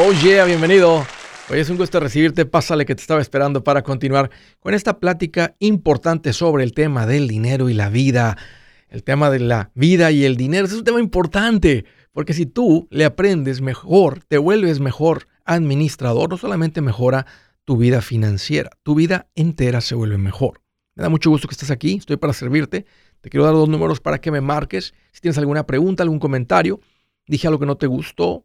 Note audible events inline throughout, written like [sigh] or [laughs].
Oh yeah, bienvenido. Hoy es un gusto recibirte. Pásale que te estaba esperando para continuar con esta plática importante sobre el tema del dinero y la vida. El tema de la vida y el dinero es un tema importante, porque si tú le aprendes mejor, te vuelves mejor administrador, no solamente mejora tu vida financiera, tu vida entera se vuelve mejor. Me da mucho gusto que estés aquí, estoy para servirte. Te quiero dar dos números para que me marques. Si tienes alguna pregunta, algún comentario, dije algo que no te gustó,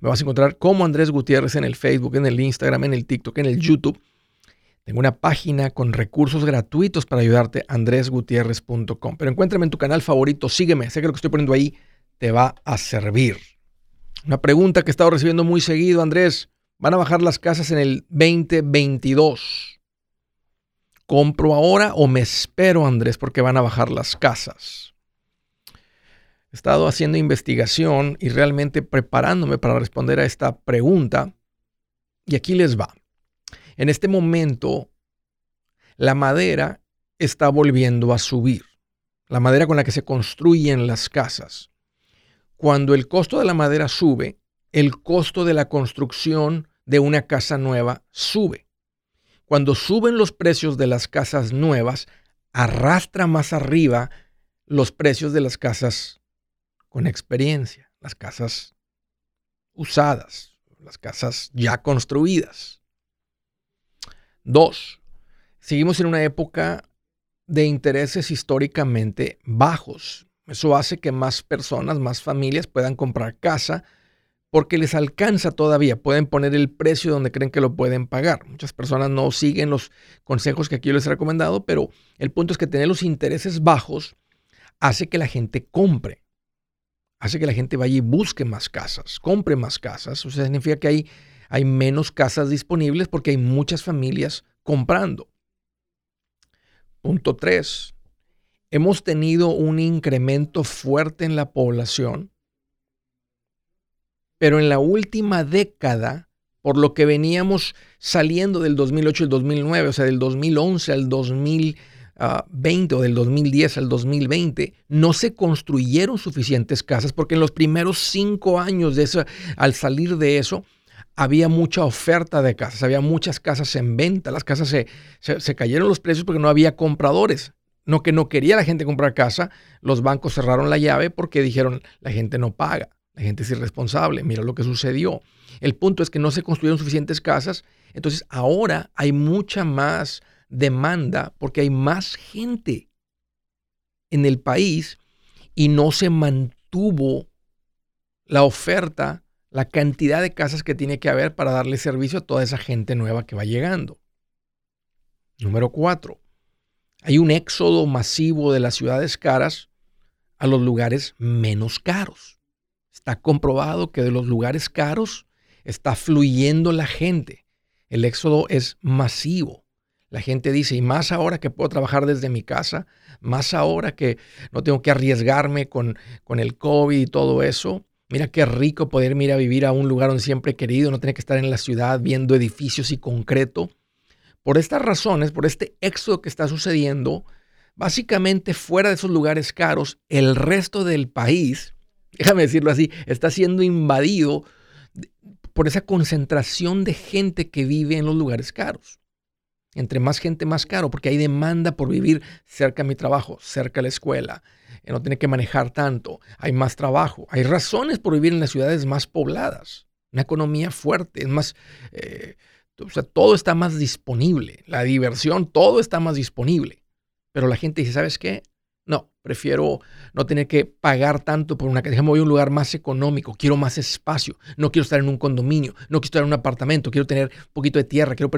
Me vas a encontrar como Andrés Gutiérrez en el Facebook, en el Instagram, en el TikTok, en el YouTube. Tengo una página con recursos gratuitos para ayudarte, andresgutierrez.com. Pero encuéntrame en tu canal favorito, sígueme, sé que lo que estoy poniendo ahí te va a servir. Una pregunta que he estado recibiendo muy seguido, Andrés. ¿Van a bajar las casas en el 2022? ¿Compro ahora o me espero, Andrés, porque van a bajar las casas? He estado haciendo investigación y realmente preparándome para responder a esta pregunta. Y aquí les va. En este momento, la madera está volviendo a subir. La madera con la que se construyen las casas. Cuando el costo de la madera sube, el costo de la construcción de una casa nueva sube. Cuando suben los precios de las casas nuevas, arrastra más arriba los precios de las casas con experiencia, las casas usadas, las casas ya construidas. Dos, seguimos en una época de intereses históricamente bajos. Eso hace que más personas, más familias puedan comprar casa porque les alcanza todavía. Pueden poner el precio donde creen que lo pueden pagar. Muchas personas no siguen los consejos que aquí les he recomendado, pero el punto es que tener los intereses bajos hace que la gente compre. Hace que la gente vaya y busque más casas, compre más casas. O sea, significa que hay, hay menos casas disponibles porque hay muchas familias comprando. Punto 3 hemos tenido un incremento fuerte en la población, pero en la última década, por lo que veníamos saliendo del 2008 al 2009, o sea, del 2011 al 2020 o del 2010 al 2020, no se construyeron suficientes casas porque en los primeros cinco años de eso, al salir de eso, había mucha oferta de casas, había muchas casas en venta, las casas se, se cayeron los precios porque no había compradores. No que no quería la gente comprar casa, los bancos cerraron la llave porque dijeron la gente no paga, la gente es irresponsable, mira lo que sucedió. El punto es que no se construyeron suficientes casas, entonces ahora hay mucha más demanda porque hay más gente en el país y no se mantuvo la oferta, la cantidad de casas que tiene que haber para darle servicio a toda esa gente nueva que va llegando. Número cuatro, hay un éxodo masivo de las ciudades caras a los lugares menos caros. Está comprobado que de los lugares caros está fluyendo la gente. El éxodo es masivo. La gente dice, y más ahora que puedo trabajar desde mi casa, más ahora que no tengo que arriesgarme con, con el COVID y todo eso. Mira qué rico poder ir a vivir a un lugar donde siempre he querido, no tener que estar en la ciudad viendo edificios y concreto. Por estas razones, por este éxodo que está sucediendo, básicamente fuera de esos lugares caros, el resto del país, [laughs] déjame decirlo así, está siendo invadido por esa concentración de gente que vive en los lugares caros. Entre más gente, más caro, porque hay demanda por vivir cerca de mi trabajo, cerca de la escuela, eh, no tiene que manejar tanto, hay más trabajo, hay razones por vivir en las ciudades más pobladas, una economía fuerte, es más, eh, o sea, todo está más disponible. La diversión, todo está más disponible. Pero la gente dice, ¿sabes qué? No, prefiero no tener que pagar tanto por una casa. Voy a un lugar más económico. Quiero más espacio. No quiero estar en un condominio. No quiero estar en un apartamento. Quiero tener un poquito de tierra. Quiero,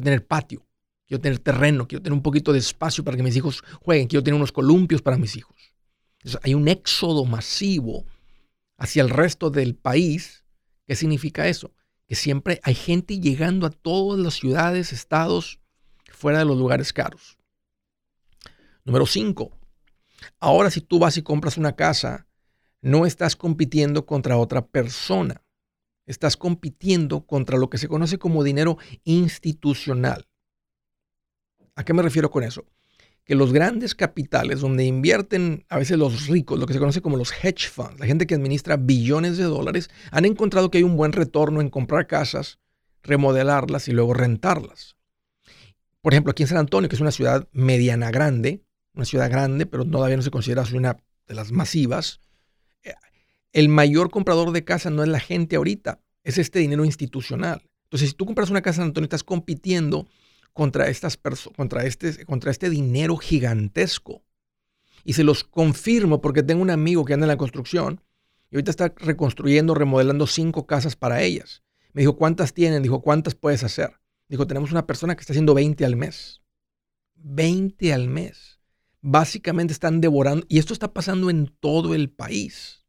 tener patio. Quiero tener terreno. Quiero tener un poquito de espacio para que mis hijos jueguen. Quiero tener unos columpios para mis hijos. hay un éxodo masivo hacia el resto del país. ¿Qué significa eso? que siempre hay gente llegando a todas las ciudades, estados, fuera de los lugares caros. Número 5. Ahora si tú vas y compras una casa, no estás compitiendo contra otra persona. Estás compitiendo contra lo que se conoce como dinero institucional. ¿A qué me refiero con eso? Que los grandes capitales, donde invierten a veces los ricos, lo que se conoce como los hedge funds, la gente que administra billones de dólares, han encontrado que hay un buen retorno en comprar casas, remodelarlas y luego rentarlas. Por ejemplo, aquí en San Antonio, que es una ciudad mediana grande, una ciudad grande, pero todavía no se considera una de las masivas, eh, el mayor comprador de casa no es la gente ahorita, es este dinero institucional. Entonces, si tú compras una casa en San Antonio, estás compitiendo contra, estas contra, este, contra este dinero gigantesco. Y se los confirmo porque tengo un amigo que anda en la construcción y ahorita está reconstruyendo, remodelando cinco casas para ellas. Me dijo, ¿cuántas tienen? Dijo, ¿cuántas puedes hacer? Dijo, tenemos una persona que está haciendo 20 al mes. 20 al mes. Básicamente están devorando, y esto está pasando en todo el país.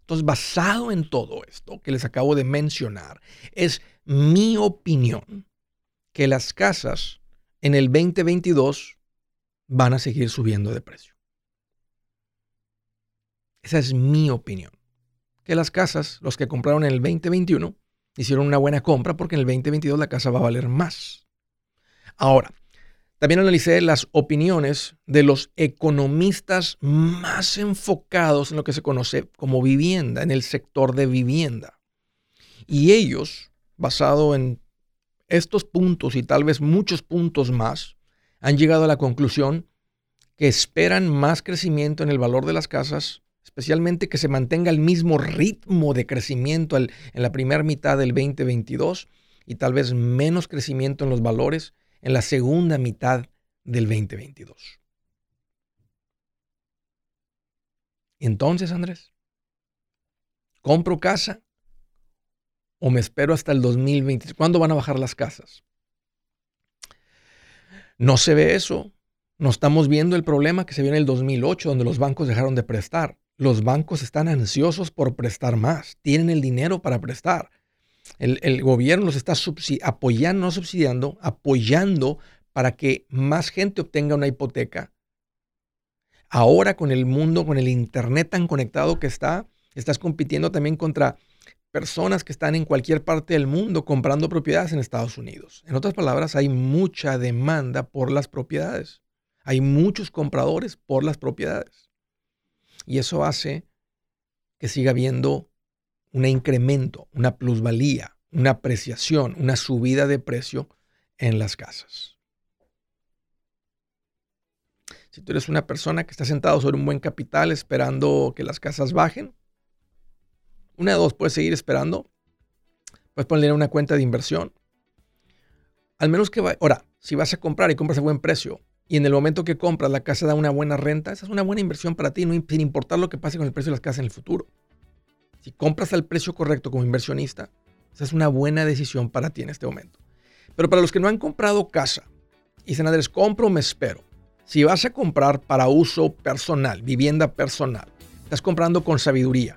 Entonces, basado en todo esto que les acabo de mencionar, es mi opinión que las casas en el 2022 van a seguir subiendo de precio. Esa es mi opinión. Que las casas, los que compraron en el 2021, hicieron una buena compra porque en el 2022 la casa va a valer más. Ahora, también analicé las opiniones de los economistas más enfocados en lo que se conoce como vivienda, en el sector de vivienda. Y ellos, basado en estos puntos y tal vez muchos puntos más han llegado a la conclusión que esperan más crecimiento en el valor de las casas, especialmente que se mantenga el mismo ritmo de crecimiento en la primera mitad del 2022 y tal vez menos crecimiento en los valores en la segunda mitad del 2022. Entonces, Andrés, ¿compro casa o me espero hasta el 2023? ¿Cuándo van a bajar las casas? No se ve eso. No estamos viendo el problema que se vio en el 2008, donde los bancos dejaron de prestar. Los bancos están ansiosos por prestar más. Tienen el dinero para prestar. El, gobierno los está apoyando, no subsidiando, apoyando para que más gente obtenga una hipoteca. Ahora con el mundo, con el Internet tan conectado que está, estás compitiendo también contra personas que están en cualquier parte del mundo comprando propiedades en Estados Unidos. En otras palabras, hay mucha demanda por las propiedades. Hay muchos compradores por las propiedades. Y eso hace que siga habiendo un incremento, una plusvalía, una apreciación, una subida de precio en las casas. Si tú eres una persona que está sentado sobre un buen capital esperando que las casas bajen, una de dos, puedes seguir esperando. Puedes ponerle una cuenta de inversión. Al menos que va. Ahora, si vas a comprar y compras a buen precio y en el momento que compras la casa da una buena renta, esa es una buena inversión para ti, no, sin importar lo que pase con el precio de las casas en el futuro. Si compras al precio correcto como inversionista, esa es una buena decisión para ti en este momento. Pero para los que no han comprado casa y dicen, Andrés, compro o me espero. Si vas a comprar para uso personal, vivienda personal, estás comprando con sabiduría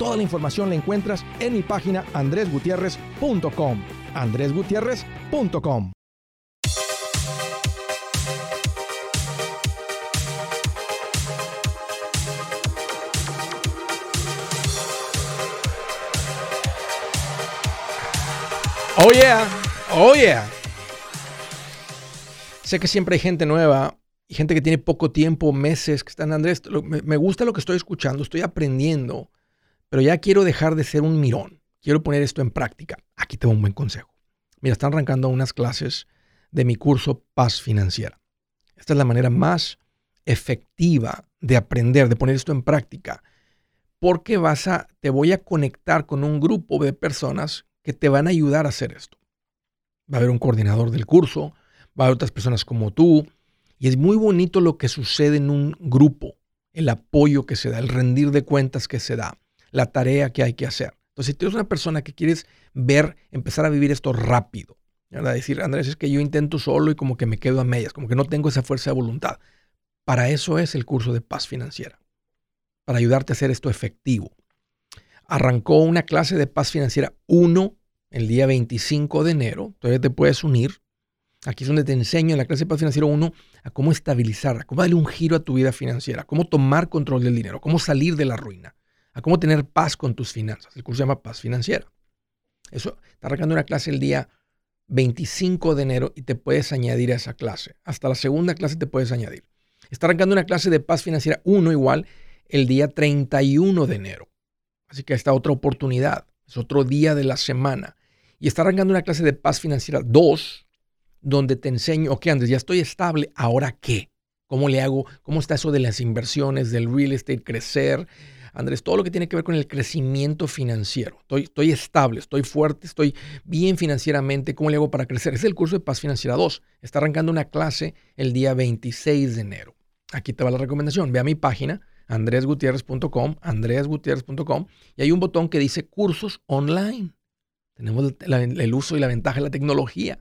Toda la información la encuentras en mi página andresgutierrez.com. andresgutierrez.com. Oh yeah, oh yeah. Sé que siempre hay gente nueva y gente que tiene poco tiempo, meses, que están, Andrés, me, gusta lo que estoy escuchando, estoy aprendiendo, pero ya quiero dejar de ser un mirón. Quiero poner esto en práctica. Aquí tengo un buen consejo. Mira, están arrancando unas clases de mi curso Paz Financiera. Esta es la manera más efectiva de aprender, de poner esto en práctica, porque vas a, te voy a conectar con un grupo de personas que te van a ayudar a hacer esto. Va a haber un coordinador del curso, va a haber otras personas como tú, y es muy bonito lo que sucede en un grupo, el apoyo que se da, el rendir de cuentas que se da, la tarea que hay que hacer. Entonces, si tú eres una persona que quieres ver, empezar a vivir esto rápido, ¿verdad? Decir, Andrés, es que yo intento solo y como que me quedo a medias, como que no tengo esa fuerza de voluntad. Para eso es el curso de paz financiera, para ayudarte a hacer esto efectivo arrancó una clase de paz financiera 1 el día 25 de enero. Todavía te puedes unir. Aquí es donde te enseño en la clase de paz financiera 1 a cómo estabilizar, a cómo darle un giro a tu vida financiera, cómo tomar control del dinero, cómo salir de la ruina, a cómo tener paz con tus finanzas. El curso se llama Paz Financiera. Eso está arrancando una clase el día 25 de enero y te puedes añadir a esa clase. Hasta la segunda clase te puedes añadir. Está arrancando una clase de paz financiera 1 igual el día 31 de enero. Así que esta otra oportunidad, es otro día de la semana. Y está arrancando una clase de paz financiera 2, donde te enseño, ok Andrés, ya estoy estable, ¿ahora qué? ¿Cómo le hago? ¿Cómo está eso de las inversiones, del real estate, crecer? Andrés, todo lo que tiene que ver con el crecimiento financiero. Estoy, estoy estable, estoy fuerte, estoy bien financieramente. ¿Cómo le hago para crecer? Es el curso de Paz Financiera 2. Está arrancando una clase el día 26 de enero. Aquí te va la recomendación. Ve a mi página andresgutierrez.com, andresgutierrez.com, y hay un botón que dice cursos online. Tenemos el, uso y la ventaja de la tecnología.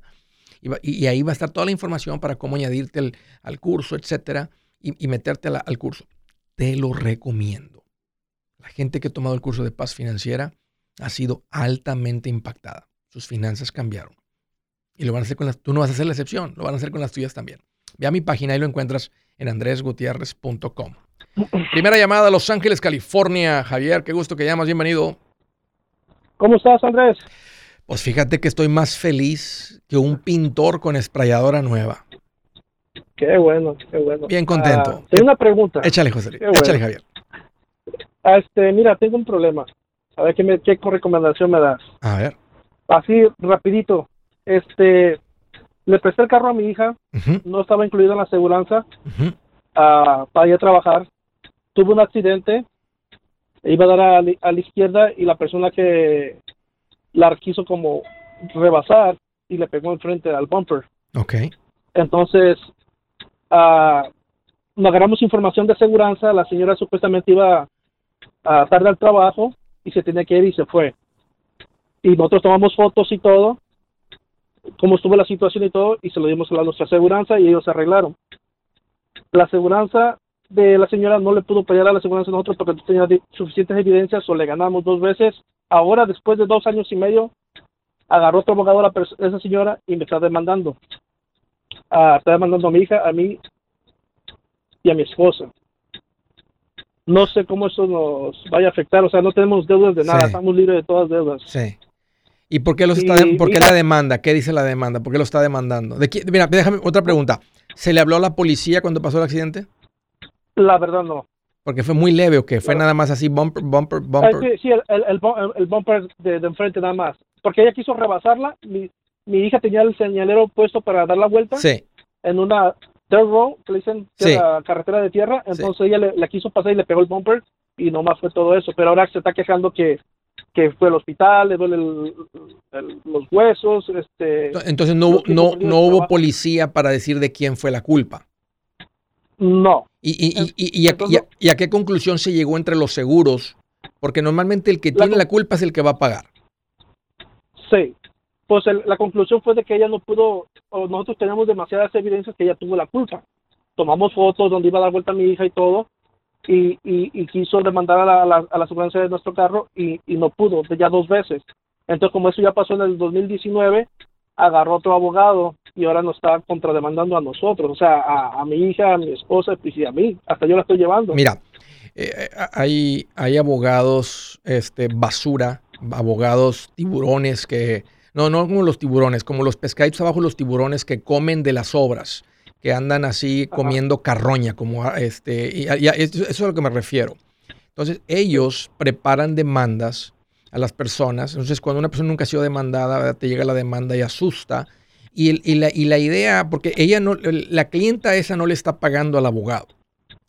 Y, ahí va a estar toda la información para cómo añadirte al curso, etcétera, y, meterte al curso. Te lo recomiendo. La gente que ha tomado el curso de paz financiera ha sido altamente impactada. Sus finanzas cambiaron. Y lo van a hacer con las, tú no vas a hacer la excepción, lo van a hacer con las tuyas también. Ve a mi página y lo encuentras en andresgutierrez.com. Primera llamada a Los Ángeles, California. Javier, qué gusto que llamas, bienvenido. ¿Cómo estás, Andrés? Pues fíjate que estoy más feliz que un pintor con esprayadora nueva. Qué bueno, qué bueno. Bien contento. Ah, tengo una pregunta. Échale, José. Échale, Javier. Ah, este, mira, tengo un problema. A ver qué, me, qué recomendación me das. A ver. Así, rapidito. Este, le presté el carro a mi hija. No estaba incluido en la aseguranza. para ir a trabajar tuvo un accidente, iba a dar a, la izquierda y la persona que la quiso como rebasar y le pegó enfrente al bumper. Ok. Entonces, uh, nos agarramos información de seguridad, la señora supuestamente iba a tarde al trabajo y se tenía que ir y se fue. Y nosotros tomamos fotos y todo, cómo estuvo la situación y todo, y se lo dimos a nuestra aseguranza y ellos se arreglaron. La aseguranza de la señora no le pudo pelear a la seguridad de nosotros porque tenía suficientes evidencias o le ganamos dos veces. Ahora, después de dos años y medio, agarró otro abogado a esa señora y me está demandando. Ah, está demandando a mi hija, a mí y a mi esposa. No sé cómo eso nos vaya a afectar, o sea, no tenemos deudas de nada, estamos libres de todas deudas. Sí. ¿Y por qué, los está, por qué la demanda? ¿Qué dice la demanda? ¿Por qué lo está demandando? De mira, déjame otra pregunta. ¿Se le habló a la policía cuando pasó el accidente? La verdad no. Porque fue muy leve o qué? Fue nada más así bumper, bumper, bumper. sí, sí, el, el, el, bumper de, enfrente nada más. Porque ella quiso rebasarla, mi, mi hija tenía el señalero puesto para dar la vuelta Sí. en una dirt road, que le dicen que Sí. la carretera de tierra, entonces ella le, la quiso pasar y le pegó el bumper y nomás fue todo eso, pero ahora se está quejando que, que fue al hospital, le duele el- el- los huesos, este, Entonces no, no, no hubo policía para decir de quién fue la culpa. no, ¿Y, y, y, y- y a, y a- qué conclusión se llegó entre los seguros? Porque normalmente el que La tiene la culpa es el que va a pagar. sí. Pues el- la conclusión fue de que ella no pudo, nosotros tenemos demasiadas evidencias que ella tuvo la culpa. Tomamos fotos donde iba a dar vuelta a mi hija y todo, y, y, quiso demandar a la, a la, a de nuestro carro y, y no pudo, ya dos veces. Entonces, como eso ya pasó en el 2019, agarró otro abogado y ahora nos está contrademandando a nosotros, o sea, a, a mi hija, a mi esposa pues, y a mí. Hasta yo la estoy llevando. Mira, eh, eh, hay, hay abogados este, basura, abogados tiburones que... No, no como los tiburones, como los pescaditos abajo, los tiburones que comen de las obras, que andan así Ajá. comiendo carroña, como ah, este... Y, y- y eso, eso es a lo que me refiero. Entonces, ellos preparan demandas a las personas. Entonces, cuando una persona nunca ha sido demandada, ¿verdad? te llega la demanda y asusta. Y, el- y la, y la idea, porque ella no, la clienta esa no le está pagando al abogado.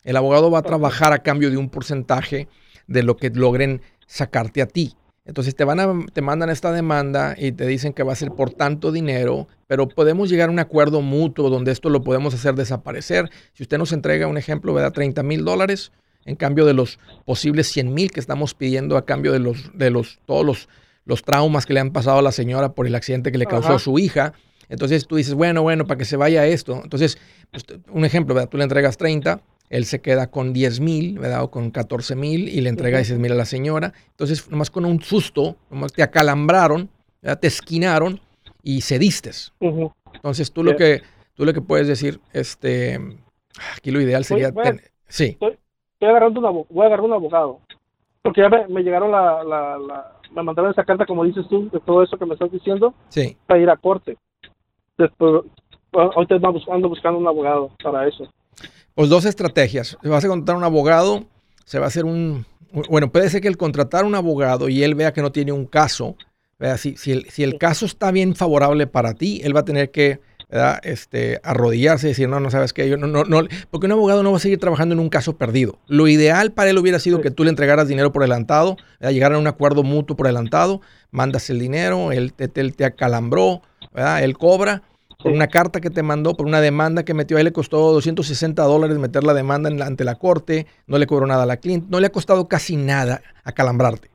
El abogado va a trabajar a cambio de un porcentaje de lo que logren sacarte a ti. Entonces te van a, te mandan esta demanda y te dicen que va a ser por tanto dinero, pero podemos llegar a un acuerdo mutuo donde esto lo podemos hacer desaparecer. Si usted nos entrega un ejemplo, ¿verdad? 30 mil dólares en cambio de los posibles 100 mil que estamos pidiendo a cambio de los, de los, todos los, los traumas que le han pasado a la señora por el accidente que le causó Ajá. a su hija. Entonces tú dices, bueno, bueno, para que se vaya esto. Entonces, pues, un ejemplo, ¿verdad? Tú le entregas 30, él se queda con 10 mil, ¿verdad? O con 14 mil y le entrega 10 mil a la señora. Entonces, nomás con un susto, nomás te acalambraron, ¿verdad? te esquinaron y cediste. Ujú. Entonces, tú lo, que, tú lo que puedes decir, este, aquí lo ideal sería... ten- sí, Estoy agarrando un abo- voy a agarrar un abogado. Porque ya me, me llegaron la, la, la- me mandaron esa carta, como dices tú, de todo eso que me estás diciendo, sí. para ir a corte. Después, ahorita ando buscando un abogado para eso. Pues dos estrategias. Se vas a contratar un abogado, se va a hacer un... Bueno, puede ser que el contratar un abogado y él vea que no tiene un caso. Si, si, el, si el caso está bien favorable para ti, él va a tener que ¿verdad? Este, arrodillarse y decir, no, no sabes qué, yo no, no, no, porque un abogado no va a seguir trabajando en un caso perdido. Lo ideal para él hubiera sido que tú le entregaras dinero por adelantado, ¿verdad? llegaran a un acuerdo mutuo por adelantado, mandas el dinero, él te, te, te acalambró, ¿verdad? él cobra, por una carta que te mandó, por una demanda que metió, a él le costó 260 dólares meter la demanda en la- ante la corte, no le cobró nada a la cliente, no le ha costado casi nada acalambrarte.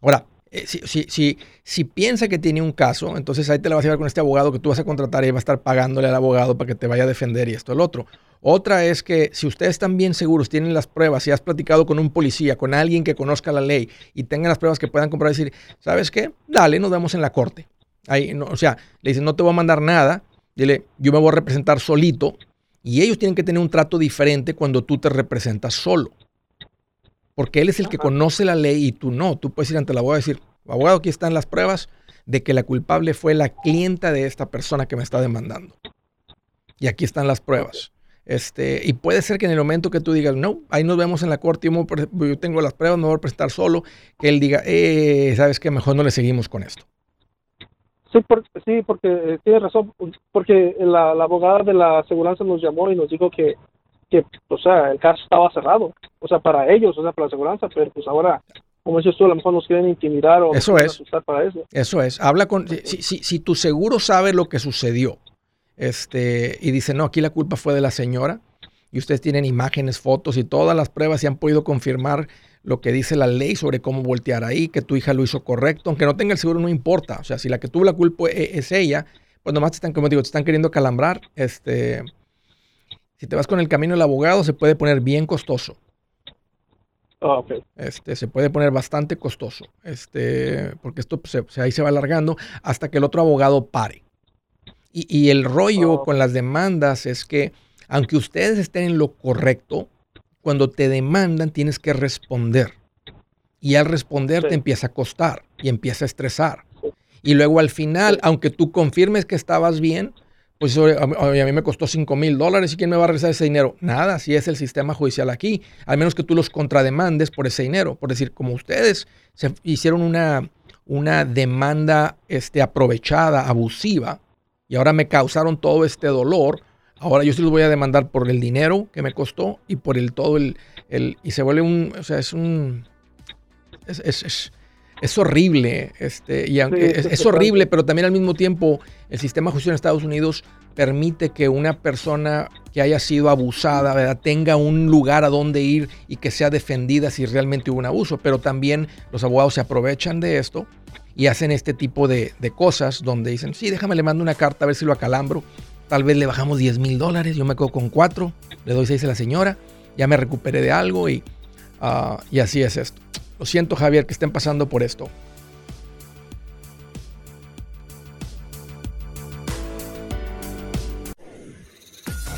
Ahora, eh, si, si, si, si piensa que tiene un caso, entonces ahí te la vas a llevar con este abogado que tú vas a contratar y va a estar pagándole al abogado para que te vaya a defender y esto, el otro. Otra es que si ustedes están bien seguros, tienen las pruebas, si has platicado con un policía, con alguien que conozca la ley y tengan las pruebas que puedan comprar decir, ¿sabes qué? Dale, nos vemos en la corte. Ahí, no, o sea, le dicen, no te voy a mandar nada, dile, yo me voy a representar solito y ellos tienen que tener un trato diferente cuando tú te representas solo. Porque él es el que conoce la ley y tú no. Tú puedes ir ante el abogado y decir, abogado, aquí están las pruebas de que la culpable fue la clienta de esta persona que me está demandando. Y aquí están las pruebas. Este, y puede ser que en el momento que tú digas, no, ahí nos vemos en la corte, yo tengo las pruebas, me voy a presentar solo, que él diga, eh, sabes que mejor no le seguimos con esto. Sí, por- sí porque eh, tienes razón, porque la, la abogada de la aseguranza nos llamó y nos dijo que, que, o sea, el caso estaba cerrado, o sea, para ellos, o sea, para la aseguranza, pero pues ahora, como dices tú, a lo mejor nos quieren intimidar o Eso es. asustar para eso. Eso es, habla con, si, si, si tu seguro sabe lo que sucedió, este, y dice, no, aquí la culpa fue de la señora, y ustedes tienen imágenes, fotos y todas las pruebas y han podido confirmar lo que dice la ley sobre cómo voltear ahí, que tu hija lo hizo correcto, aunque no tenga el seguro, no importa. O sea, si la que tuvo la culpa e- es ella, pues nomás te están, como digo, te están queriendo calambrar. Este, si te vas con el camino del abogado, se puede poner bien costoso. Ah, ok. Este, se puede poner bastante costoso, este, porque esto pues, se, se- ahí se va alargando hasta que el otro abogado pare. Y, y el rollo Oh. con las demandas es que, aunque ustedes estén en lo correcto, cuando te demandan tienes que responder. Y al responder Sí. te empieza a costar y empieza a estresar. Y luego al final, aunque tú confirmes que estabas bien, pues a mí me costó 5 mil dólares y quién me va a regresar ese dinero. Nada, si es el sistema judicial aquí. Al menos que tú los contrademandes por ese dinero. Por decir, como ustedes se hicieron una, una demanda este, aprovechada, abusiva, y ahora me causaron todo este dolor. Ahora yo sí los voy a demandar por el dinero que me costó y por el todo el, el y se vuelve un, o sea, es un, es, es, es, horrible, este, y es, horrible, pero también al mismo tiempo el sistema de justicia en Estados Unidos permite que una persona que haya sido abusada tenga un lugar a donde ir y que sea defendida si realmente hubo un abuso. Pero también los abogados se aprovechan de esto y hacen este tipo de, cosas donde dicen, sí, déjame le mando una carta a ver si lo acalambro. Tal vez le bajamos 10 mil dólares, yo me quedo con 4, le doy 6 a la señora, ya me recuperé de algo y, ah, y así es esto. Lo siento Javier que estén pasando por esto.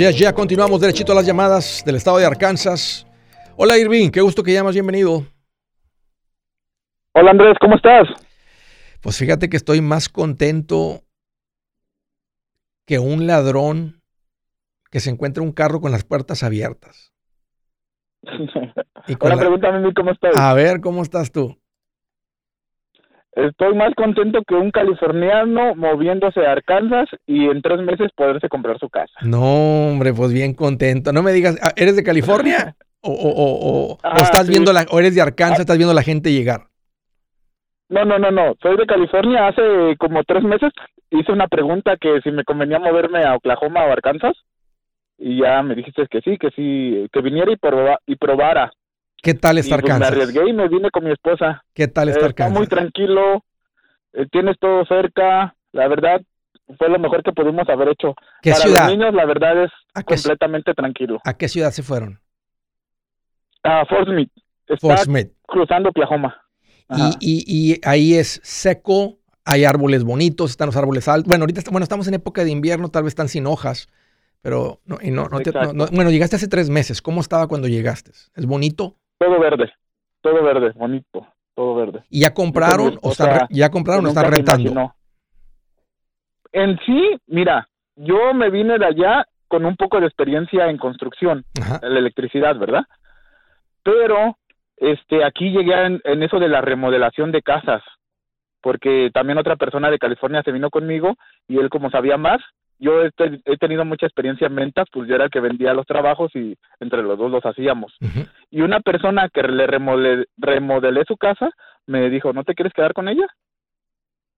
Ya, ya, continuamos derechito a las llamadas del estado de Arkansas. Hola Irving, qué gusto que llamas, bienvenido. Hola Andrés, ¿cómo estás? Pues fíjate que estoy más contento que un ladrón que se encuentra un carro con las puertas abiertas. [laughs] Y Ahora pregúntame a mí cómo estás. A ver, ¿cómo estás tú? Estoy más contento que un californiano moviéndose a Arkansas y en tres meses poderse comprar su casa. No, hombre, pues bien contento. No me digas, ah, ¿eres de California? [laughs] ¿O, o, o, ah, estás viendo la, o eres de Arkansas, ah. estás viendo la gente llegar? No, no, no, no. Soy de California. Hace como tres meses hice una pregunta que si me convenía moverme a Oklahoma o Arkansas. Y ya me dijiste que sí, que sí, que viniera y, y probara. ¿Qué tal estar pues, Me arriesgué y me vine con mi esposa. ¿Qué tal estar Está muy tranquilo, eh, tienes todo cerca, la verdad fue lo mejor que pudimos haber hecho. ¿Qué Para ciudad? los niños la verdad es completamente tranquilo. ¿A qué ciudad se fueron? A Fort Smith. Fort Smith. Cruzando Oklahoma. Y, y, y, ahí es seco, hay árboles bonitos, están los árboles altos. Bueno, ahorita bueno, estamos en época de invierno, tal vez están sin hojas, pero no, y no, no, bueno, llegaste hace tres meses. ¿Cómo estaba cuando llegaste? ¿Es bonito? Todo verde, todo verde, bonito, todo verde. ¿Y ya compraron o, están, ya compraron o están rentando? En sí, mira, yo me vine de allá con un poco de experiencia en construcción, en la electricidad, ¿verdad? Pero este aquí llegué en, en, eso de la remodelación de casas, porque también otra persona de California se vino conmigo y él como sabía más, yo he, tenido mucha experiencia en ventas, pues yo era el que vendía los trabajos y entre los dos los hacíamos. Y una persona que le remodelé su casa me dijo, ¿no te quieres quedar con ella?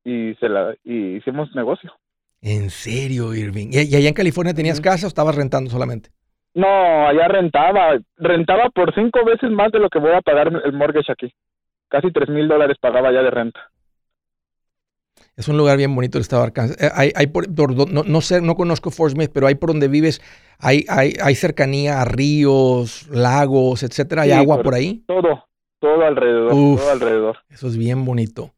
Y, se la, y hicimos negocio. ¿En serio, Irving? ¿Y, allá en California tenías casa o estabas rentando solamente? No, allá rentaba. Rentaba por cinco veces más de lo que voy a pagar el mortgage aquí. Casi tres mil dólares pagaba ya de renta. Es un lugar bien bonito el estado de Arkansas. Eh, hay, hay por, no, no, sé, no conozco Fort Smith, pero hay por donde vives, hay, hay, hay cercanía a ríos, lagos, etcétera. ¿Hay agua por ahí? Todo, todo alrededor, todo alrededor. Eso es bien bonito.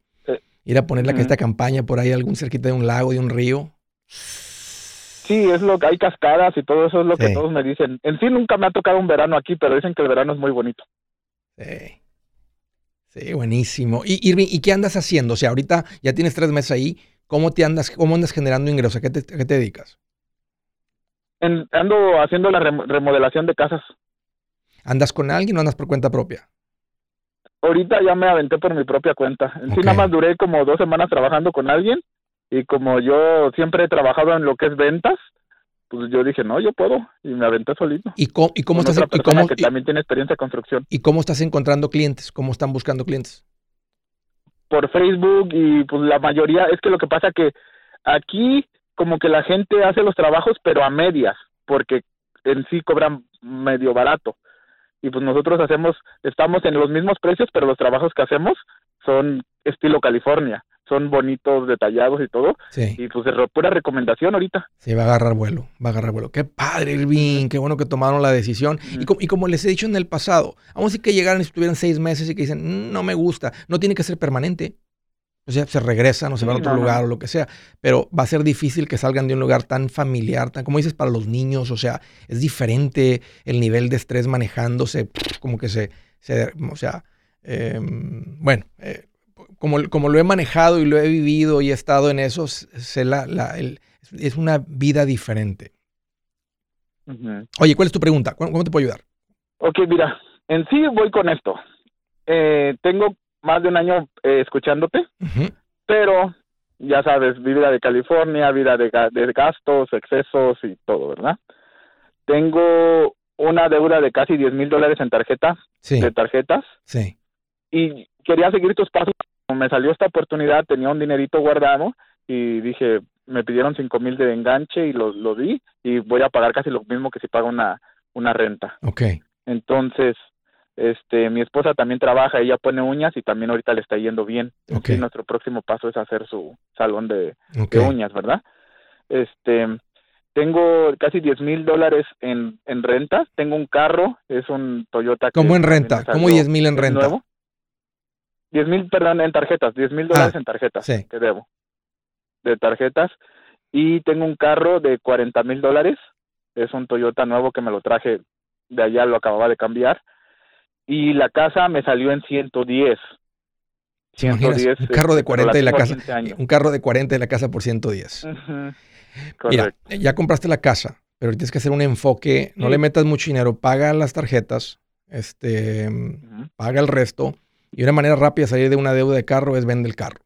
Ir a poner la esta campaña por ahí, algún cerquita de un lago, de un río. Sí, es lo que hay cascadas y todo eso es lo que todos me dicen. En sí nunca me ha tocado un verano aquí, pero dicen que el verano es muy bonito. Sí. Sí, buenísimo. Y Irving, ¿y qué andas haciendo? O sea, ahorita ya tienes tres meses ahí. ¿Cómo te andas, cómo andas generando ingresos? ¿A qué te, qué te dedicas? ando haciendo la remodelación de casas. ¿Andas con alguien o andas por cuenta propia? Ahorita ya me aventé por mi propia cuenta. En sí nada más duré como dos semanas trabajando con alguien Y como yo siempre he trabajado en lo que es ventas, pues yo dije, no, yo puedo. Y me aventé solito. ¿Y cómo, y cómo estás? Y cómo, que también tiene experiencia en construcción. ¿Y cómo estás encontrando clientes? ¿Cómo están buscando clientes? Por Facebook y pues la mayoría, es que lo que pasa que aquí como que la gente hace los trabajos pero a medias, porque en sí cobran medio barato. Y pues nosotros hacemos, estamos en los mismos precios, pero los trabajos que hacemos son estilo California son bonitos, detallados y todo. Sí. Y pues es pura recomendación ahorita. Sí, va a agarrar vuelo, va a agarrar vuelo. Qué padre, Irving, qué bueno que tomaron la decisión. y, como, les he dicho en el pasado, vamos a decir que llegaran y estuvieran seis meses y que dicen, mm, no me gusta, no tiene que ser permanente. O sea, se regresan o se van a otro lugar o lo que sea. Pero va a ser difícil que salgan de un lugar tan familiar, tan, como dices, para los niños. O sea, es diferente el nivel de estrés manejándose, como que se, se o sea, em, bueno, eh, como, lo he manejado y lo he vivido y he estado en eso, es una vida diferente. Oye, ¿cuál es tu pregunta? ¿Cómo, te puedo ayudar? Ok, mira, en sí voy con esto. Eh, tengo más de un año eh, escuchándote, pero ya sabes, vida de California, vida de, de, gastos, excesos y todo, ¿verdad? Tengo una deuda de casi 10 mil dólares en tarjeta, de tarjetas. Sí. Y quería seguir tus pasos me salió esta oportunidad, tenía un dinerito guardado y dije, me pidieron cinco mil de enganche y lo, lo di y voy a pagar casi lo mismo que si pago una, una renta. Ok. Entonces, este, mi esposa también trabaja, ella pone uñas y también ahorita le está yendo bien. Okay. nuestro próximo paso es hacer su salón de, uñas, ¿verdad? Este, tengo casi diez mil dólares en, en rentas, tengo un carro, es un Toyota. ¿Cómo en renta? ¿Cómo diez mil en renta? Nuevo. 10 mil, perdón, en tarjetas, 10 mil dólares ah, en tarjetas que debo. De tarjetas. Y tengo un carro de 40 mil dólares. Es un Toyota nuevo que me lo traje de allá, lo acababa de cambiar. Y la casa me salió en 110. 110 un carro de 40 de la casa. Un carro de 40 de la casa por 110. Mira, ya compraste la casa, pero tienes que hacer un enfoque. No le metas mucho dinero. Paga las tarjetas. Este, paga el resto y una manera rápida de salir de una deuda de carro es vender el carro.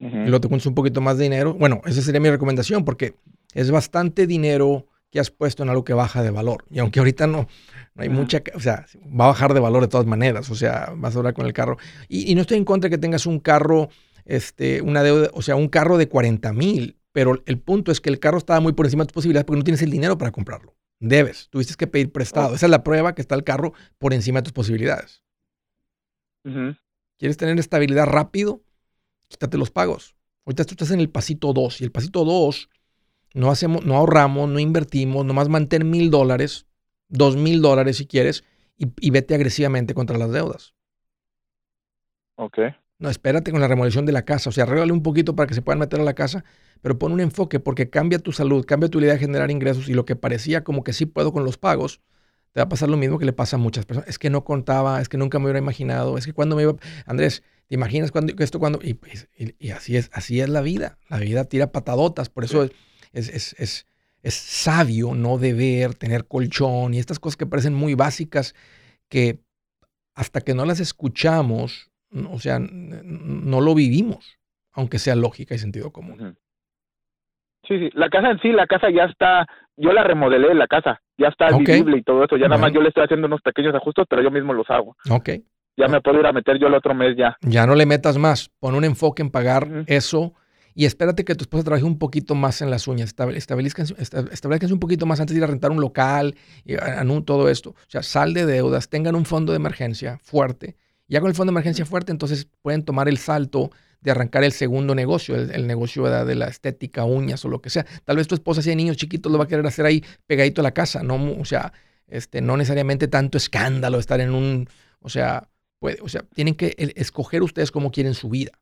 Y luego te cuentas un poquito más de dinero. Bueno, esa sería mi recomendación porque es bastante dinero que has puesto en algo que baja de valor. Y aunque ahorita no, no hay mucha, o sea, va a bajar de valor de todas maneras. O sea, vas a hablar con el carro. Y, no estoy en contra de que tengas un carro, este, una deuda, o sea, un carro de 40 mil. Pero el punto es que el carro estaba muy por encima de tus posibilidades porque no tienes el dinero para comprarlo. Debes, tuviste que pedir prestado. Oh. Esa es la prueba que está el carro por encima de tus posibilidades. ¿Quieres tener estabilidad rápido? Quítate los pagos. Ahorita tú estás en el pasito 2 y el pasito 2 no hacemos, no ahorramos, no invertimos, nomás mantén mil dólares, dos mil dólares si quieres y, vete agresivamente contra las deudas. Ok. No, espérate con la remodelación de la casa. O sea, arréglale un poquito para que se puedan meter a la casa, pero pon un enfoque porque cambia tu salud, cambia tu idea de generar ingresos y lo que parecía como que sí puedo con los pagos, te va a pasar lo mismo que le pasa a muchas personas. Es que no contaba, es que nunca me hubiera imaginado, es que cuando me iba... Andrés, ¿te imaginas cuando, esto cuando... Pues, y, así, es, así es la vida. La vida tira patadotas, por eso es, es, es, es, sabio no deber tener colchón y estas cosas que parecen muy básicas que hasta que no las escuchamos, o sea, no lo vivimos, aunque sea lógica y sentido común. Sí, sí, la casa en sí, la casa ya está, yo la remodelé, la casa, ya está visible y todo eso, ya nada más yo le estoy haciendo unos pequeños ajustes, pero yo mismo los hago. Ok. Ya me puedo ir a meter yo el otro mes ya. Ya no le metas más, pon un enfoque en pagar eso y espérate que tu esposa trabaje un poquito más en las uñas, establezcanse, un poquito más antes de ir a rentar un local, y todo esto. O sea, sal de deudas, tengan un fondo de emergencia fuerte. Ya con el fondo de emergencia fuerte, entonces pueden tomar el salto de arrancar el segundo negocio, el, negocio de la estética, uñas o lo que sea. Tal vez tu esposa, si hay niños chiquitos, lo va a querer hacer ahí pegadito a la casa, ¿no? O sea, este, no necesariamente tanto escándalo, estar en un, o sea, puede, o sea, tienen que escoger ustedes cómo quieren su vida.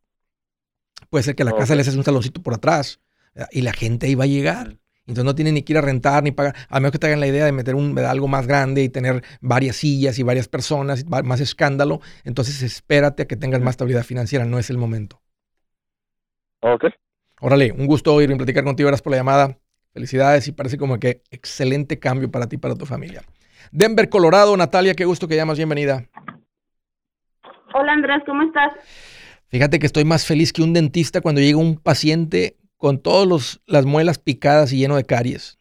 Puede ser que la casa les hace un saloncito por atrás y la gente ahí va a llegar. Entonces no tienen ni que ir a rentar ni pagar, a menos que te hagan la idea de meter un, algo más grande y tener varias sillas y varias personas, más escándalo. Entonces espérate a que tengas más estabilidad financiera, no es el momento. Ok. Órale, un gusto oír y platicar contigo. Gracias por la llamada. Felicidades y parece como que excelente cambio para ti y para tu familia. Denver, Colorado. Natalia, qué gusto que llamas. Bienvenida. Hola Andrés, ¿cómo estás? Fíjate que estoy más feliz que un dentista cuando llega un paciente con todas las muelas picadas y lleno de caries.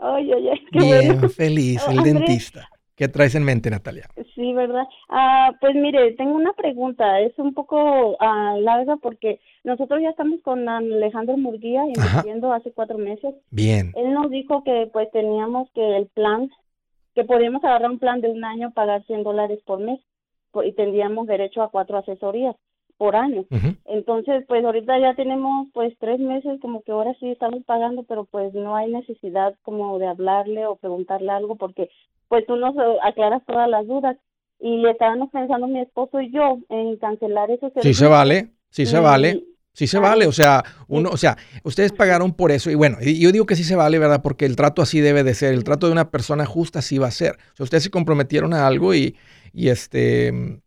Ay, ay, ay, qué Bien feliz el dentista. ¿Qué traes en mente, Natalia? Sí, ¿verdad? Ah, pues mire, tengo una pregunta. Es un poco ah, larga porque nosotros ya estamos con Alejandro Murguía invirtiendo hace cuatro meses. Bien. Él nos dijo que pues teníamos que el plan, que podíamos agarrar un plan de un año, pagar 100 dólares por mes y tendríamos derecho a cuatro asesorías por año. Entonces, pues ahorita ya tenemos pues tres meses, como que ahora sí estamos pagando, pero pues no hay necesidad como de hablarle o preguntarle algo porque pues tú nos aclaras todas las dudas. Y estábamos pensando mi esposo y yo en cancelar esos servicios. Sí se vale, sí se vale. Sí se vale, o sea, uno, o sea, ustedes pagaron por eso y bueno, yo digo que sí se vale, ¿verdad? Porque el trato así debe de ser, el trato de una persona justa así va a ser. O sea, ustedes se comprometieron a algo y, y este,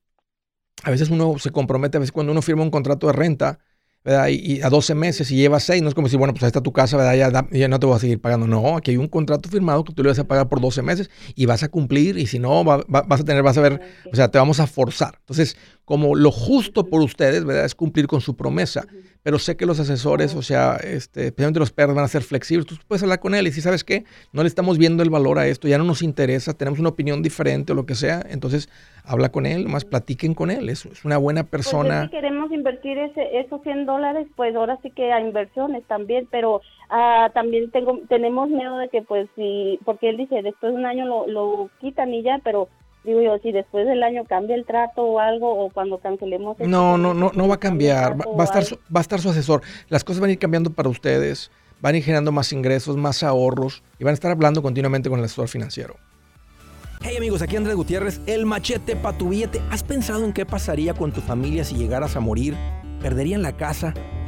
a veces uno se compromete, a veces cuando uno firma un contrato de renta, ¿verdad? Y, a 12 meses y lleva 6, no es como decir, bueno, pues ahí está tu casa, ¿verdad? Ya, ya, no te voy a seguir pagando. No, aquí hay un contrato firmado que tú le vas a pagar por 12 meses y vas a cumplir y si no, vas a tener, vas a ver, o sea, te vamos a forzar. Entonces, como lo justo por ustedes, ¿verdad? Es cumplir con su promesa. Pero sé que los asesores, o sea, este, especialmente los perros van a ser flexibles. Tú puedes hablar con él y si sabes qué, no le estamos viendo el valor a esto, ya no nos interesa, tenemos una opinión diferente o lo que sea. Entonces, habla con él, más platiquen con él. Es, es una buena pues persona. si queremos invertir ese, esos 100 dólares, pues ahora sí que a inversiones también, pero ah, también tengo tenemos miedo de que, pues, si, porque él dice, después de un año lo, lo quitan y ya, pero digo yo, si después del año cambia el trato o algo, o cuando cancelemos... No, no, no, no va a cambiar, va, a estar su, va a estar su asesor. Las cosas van a ir cambiando para ustedes, van a ir generando más ingresos, más ahorros, y van a estar hablando continuamente con el asesor financiero. Hey amigos, aquí Andrés Gutiérrez, el machete para tu billete. ¿Has pensado en qué pasaría con tu familia si llegaras a morir? ¿Perderían la casa?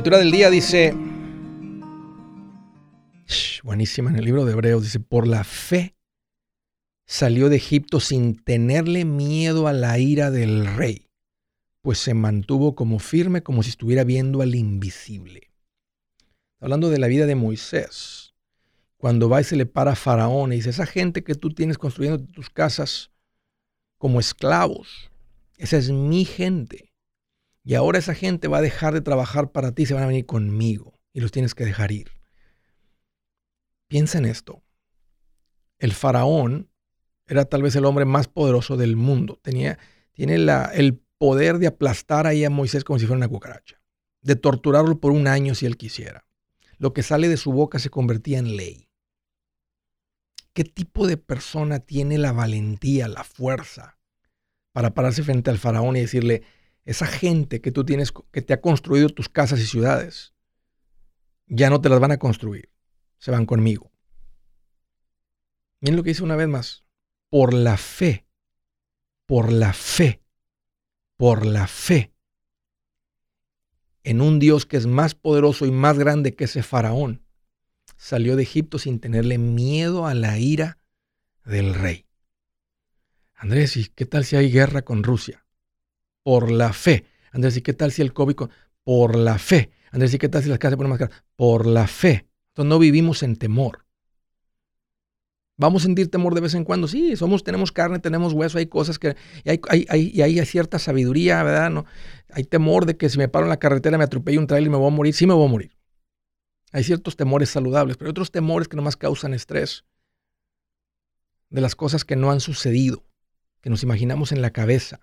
escritura del día dice, buenísima en el libro de Hebreos, dice, por la fe salió de Egipto sin tenerle miedo a la ira del rey, pues se mantuvo como firme como si estuviera viendo al invisible. Hablando de la vida de Moisés, cuando va y se le para a Faraón y dice, esa gente que tú tienes construyendo tus casas como esclavos, esa es mi gente. Y ahora esa gente va a dejar de trabajar para ti, se van a venir conmigo y los tienes que dejar ir. Piensa en esto. El faraón era tal vez el hombre más poderoso del mundo. Tenía, tiene la, el poder de aplastar ahí a Moisés como si fuera una cucaracha, de torturarlo por un año si él quisiera. Lo que sale de su boca se convertía en ley. ¿Qué tipo de persona tiene la valentía, la fuerza para pararse frente al faraón y decirle, esa gente que tú tienes, que te ha construido tus casas y ciudades, ya no te las van a construir se van conmigo. Miren lo que dice una vez más. Por la fe, por la fe, por la fe en un Dios que es más poderoso y más grande que ese faraón, salió de Egipto sin tenerle miedo a la ira del rey. Andrés, ¿y qué tal si hay guerra con Rusia? Por la fe. Andrés, ¿y qué tal si el COVID? Por la fe. Andrés, ¿y qué tal si las casas se ponen más caras? Por la fe. Entonces no vivimos en temor. Vamos a sentir temor de vez en cuando. Sí, somos, tenemos carne, tenemos hueso, hay cosas que. Y hay, hay, hay, cierta sabiduría, ¿verdad? No, hay temor de que si me paro en la carretera, me atropelle un trailer y me voy a morir. Sí, me voy a morir. Hay ciertos temores saludables, pero hay otros temores que nomás causan estrés. de las cosas que no han sucedido, que nos imaginamos en la cabeza.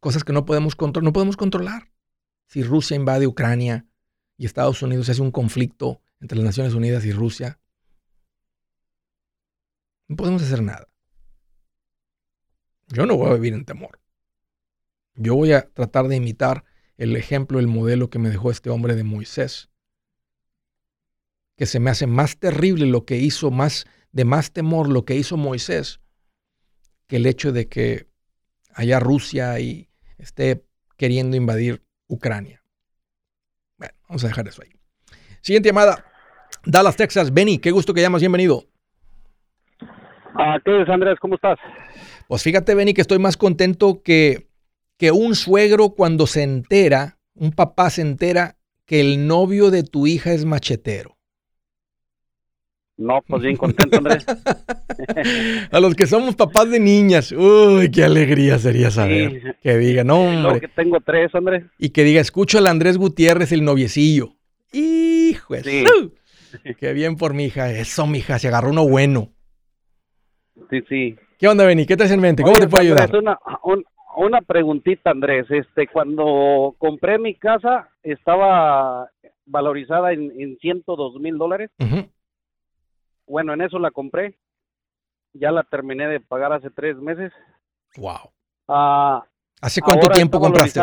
Cosas que no podemos, controlar, no podemos controlar. Si Rusia invade Ucrania y Estados Unidos hace un conflicto entre las Naciones Unidas y Rusia, no podemos hacer nada. Yo no voy a vivir en temor. Yo voy a tratar de imitar el ejemplo, el modelo que me dejó este hombre de Moisés. Que se me hace más terrible lo que hizo, más de más temor lo que hizo Moisés, que el hecho de que haya Rusia y esté queriendo invadir Ucrania. Bueno, vamos a dejar eso ahí. Siguiente llamada. Dallas, Texas. Benny, qué gusto que llamas. Bienvenido. Ah, ¿Qué es, Andrés? ¿Cómo estás? Pues fíjate, Benny, que estoy más contento que, que un suegro cuando se entera, un papá se entera que el novio de tu hija es machetero. No, pues bien contento, Andrés. [laughs] a los que somos papás de niñas, uy, qué alegría sería saber. Que diga, no, hombre. que tengo tres, Andrés. Y que diga, escucho al Andrés Gutiérrez, el noviecillo. Hijo, sí. qué bien por mi hija. Eso, mi hija, se agarró uno bueno. Sí, sí. ¿Qué onda, Beni? ¿Qué traes en mente? ¿Cómo te puedo ayudar? Una, una preguntita, Andrés. Este, cuando compré mi casa, estaba valorizada en, en 102 mil dólares. Bueno, en eso la compré. Ya la terminé de pagar hace tres meses. Wow. Ah, ¿Hace cuánto tiempo compraste?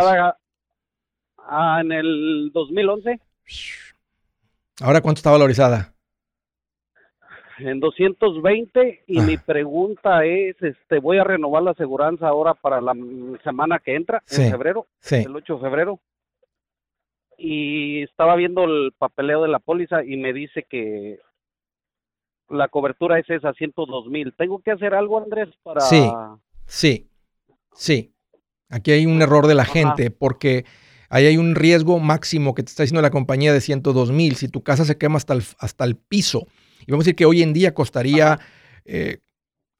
Ah, en el 2011. ¿Ahora cuánto está valorizada? En 220 y mi pregunta es, este, voy a renovar la aseguranza ahora para la semana que entra, en febrero, el 8 de febrero. Y estaba viendo el papeleo de la póliza y me dice que la cobertura es esa, 102 mil. ¿Tengo que hacer algo, Andrés, para...? Sí, sí, sí. Aquí hay un error de la gente porque ahí hay un riesgo máximo que te está diciendo la compañía de 102 mil. Si tu casa se quema hasta el, hasta el piso, y vamos a decir que hoy en día costaría eh,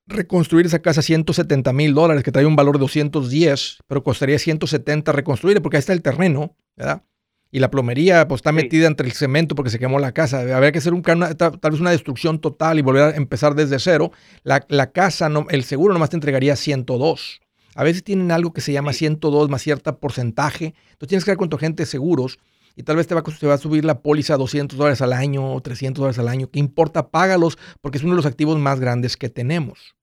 reconstruir esa casa 170 mil dólares, que trae un valor de 210, pero costaría 170 reconstruir porque ahí está el terreno, ¿verdad? Y la plomería pues está metida entre el cemento porque se quemó la casa. Habría que hacer un, tal vez una destrucción total y volver a empezar desde cero. La, casa, no, el seguro nomás te entregaría 102. A veces tienen algo que se llama 102 más cierto porcentaje. Entonces tienes que ver con tu agente de seguros y tal vez te va, te va a subir la póliza a 200 dólares al año o 300 dólares al año. ¿Qué importa? Págalos porque es uno de los activos más grandes que tenemos.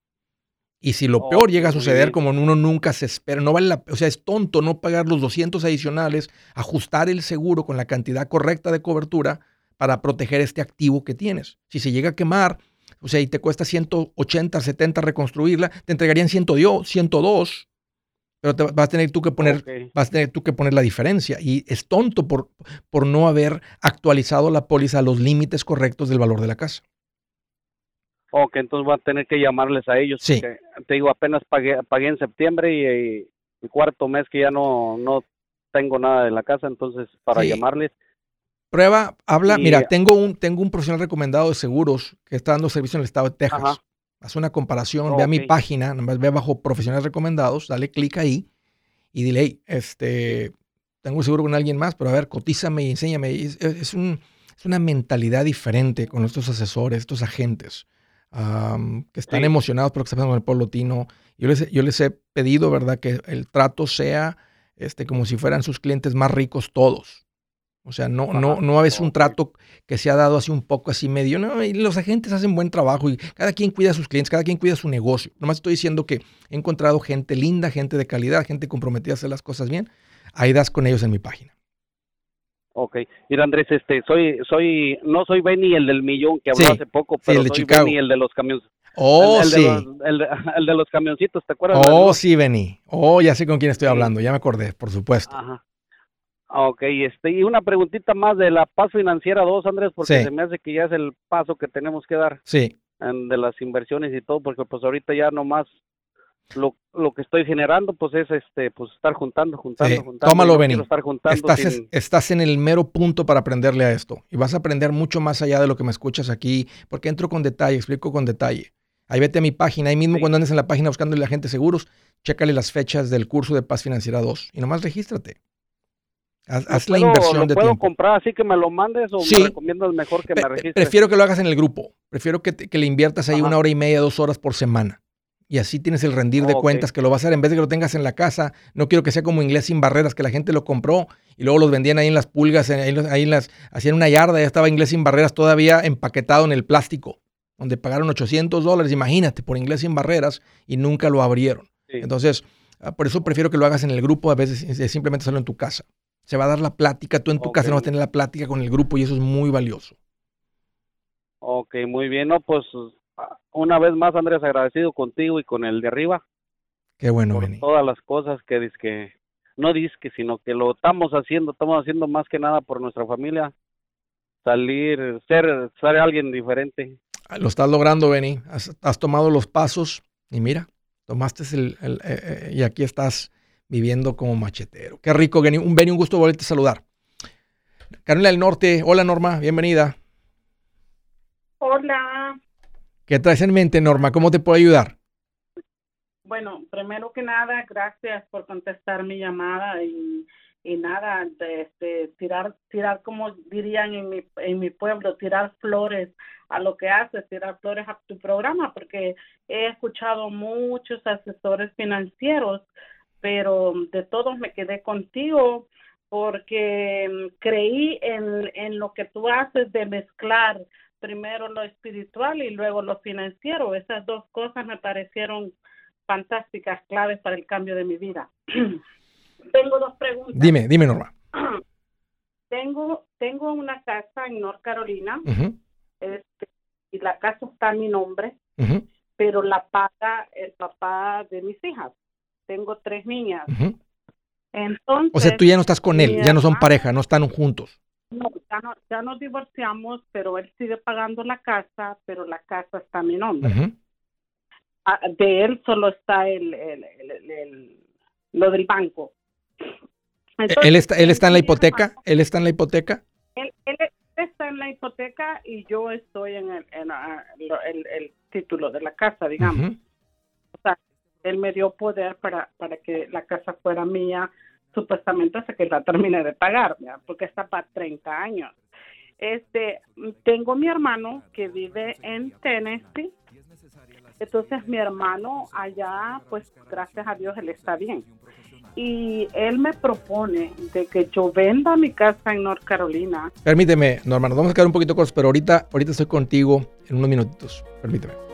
Y si lo peor llega a suceder, como uno nunca se espera, no vale la, o sea, es tonto no pagar los 200 adicionales, ajustar el seguro con la cantidad correcta de cobertura para proteger este activo que tienes. Si se llega a quemar, o sea, y te cuesta 180, 70 reconstruirla, te entregarían 102, pero te vas a tener tú que poner, vas a tener tú que poner la diferencia. Y es tonto por, por no haber actualizado la póliza a los límites correctos del valor de la casa. Ok, entonces voy a tener que llamarles a ellos. Sí. Te digo, apenas pagué, pagué en septiembre y, el cuarto mes que ya no, no tengo nada de la casa, entonces para llamarles. Prueba, habla, mira, tengo un, tengo un profesional recomendado de seguros que está dando servicio en el estado de Texas. Haz una comparación, ve a mi página, ve bajo profesionales recomendados, dale clic ahí y dile, hey, este, tengo seguro con alguien más, pero a ver, cotízame y enséñame. Es, es, un, es una mentalidad diferente con nuestros asesores, estos agentes que están emocionados por lo que está pasando con el pueblo latino. Yo les, yo les he pedido, ¿verdad?, que el trato sea este, como si fueran sus clientes más ricos todos. O sea, no, no, no veces un trato que se ha dado así un poco así medio. No, y los agentes hacen buen trabajo y cada quien cuida a sus clientes, cada quien cuida su negocio. Nomás estoy diciendo que he encontrado gente linda, gente de calidad, gente comprometida a hacer las cosas bien. Ahí das con ellos en mi página. Ok, mira Andrés, este, soy, soy, no soy Benny el del millón que habló hace poco, pero el de soy Chicago. Benny el de los camiones. Oh, el, sí. De los, [laughs] el, de, los camioncitos, ¿te acuerdas? Oh, sí, Benny. Oh, ya sé con quién estoy hablando, ya me acordé, por supuesto. Ajá. Ok, este, y una preguntita más de la paz financiera 2, Andrés, porque se me hace que ya es el paso que tenemos que dar. Sí. de las inversiones y todo, porque pues ahorita ya nomás lo, lo que estoy generando pues es este pues estar juntando, juntando, juntando. Tómalo, Benny. Estás, estás en el mero punto para aprenderle a esto y vas a aprender mucho más allá de lo que me escuchas aquí, porque entro con detalle, explico con detalle. Ahí vete a mi página, ahí mismo cuando andes en la página buscando el agente seguros, chécale las fechas del curso de Paz Financiera 2 y nomás regístrate. Haz, la inversión de puedo comprar así que me lo mandes o me recomiendas mejor que me registres? Prefiero que lo hagas en el grupo. Prefiero que, que le inviertas ahí una hora y media, dos horas por semana. Y así tienes el rendir de cuentas que lo vas a hacer en vez de que lo tengas en la casa. No quiero que sea como inglés sin barreras, que la gente lo compró y luego los vendían ahí en las pulgas, ahí, ahí en las, hacían una yarda, ya estaba inglés sin barreras todavía empaquetado en el plástico, donde pagaron 800 dólares, imagínate, por inglés sin barreras y nunca lo abrieron. Entonces, ah, por eso prefiero que lo hagas en el grupo, a veces simplemente hacerlo en tu casa. Se va a dar la plática, tú en tu casa no vas a tener la plática con el grupo y eso es muy valioso. Ok, muy bien, no, pues una vez más, Andrés, agradecido contigo y con el de arriba. Qué bueno, por Todas las cosas que dices que, no dices que, sino que lo estamos haciendo, estamos haciendo más que nada por nuestra familia. Salir, ser, ser alguien diferente. Lo estás logrando, Benny. Has, tomado los pasos y mira, tomaste el, el eh, eh, y aquí estás viviendo como machetero. Qué rico, Benny. Un, Benny, un gusto volverte a saludar. Carolina del Norte, hola Norma, bienvenida. Hola. ¿Qué traes en mente, Norma? ¿Cómo te puedo ayudar? Bueno, primero que nada, gracias por contestar mi llamada y, nada, de, este, tirar, tirar como dirían en mi, en mi pueblo, tirar flores a lo que haces, tirar flores a tu programa, porque he escuchado muchos asesores financieros pero de todos me quedé contigo porque mm, creí en, en lo que tú haces de mezclar primero lo espiritual y luego lo financiero. Esas dos cosas me parecieron fantásticas, claves para el cambio de mi vida. [clears throat] tengo dos preguntas. Dime, dime, Norma. [clears throat] tengo, tengo una casa en North Carolina este, y la casa está a mi nombre, pero la paga el papá de mis hijas tengo tres niñas. Entonces, o sea, tú ya no estás con él, ya no son pareja, no están juntos. No ya, nos divorciamos, pero él sigue pagando la casa, pero la casa está a mi nombre. Ah, de él solo está el, el, lo del banco. ¿Él, está, ¿Él está en la hipoteca? ¿Él está en la hipoteca? Él, está en la hipoteca y yo estoy en el, en el, título de la casa, digamos. O sea, él me dio poder para, para que la casa fuera mía, supuestamente hasta que la termine de pagar, porque está para 30 años. Este, tengo mi hermano que vive en Tennessee. Entonces mi hermano allá, pues gracias a Dios, él está bien. Y él me propone de que yo venda mi casa en North Carolina. Permíteme, Norma, nos vamos a quedar un poquito cortos, pero ahorita, ahorita estoy contigo en unos minutitos. Permíteme.